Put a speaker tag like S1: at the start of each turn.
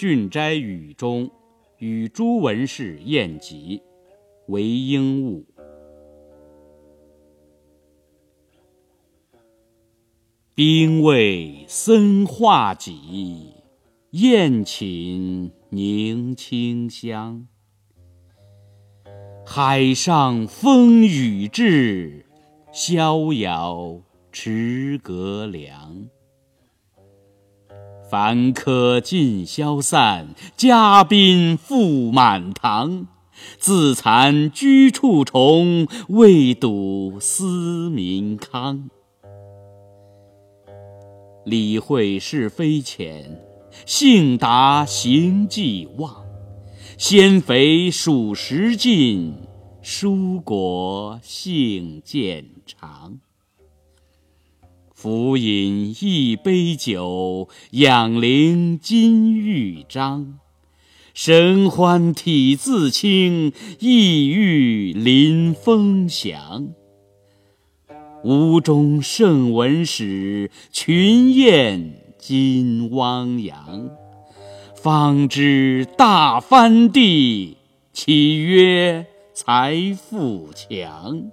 S1: 郡斋雨中与诸文士宴集，为应物。兵卫森化戟，宴寝凝清香。海上风雨至，逍遥池阁凉。凡客尽消散，嘉宾复满堂。自惭居处重，未睹思民康。理会是非浅，性达行迹忘。鲜肥数十尽，蔬果性渐长。浮饮一杯酒，养灵金玉章。神欢体自清，意欲临风翔。吴中圣文史，群雁今汪洋。方知大藩地，岂曰财富强？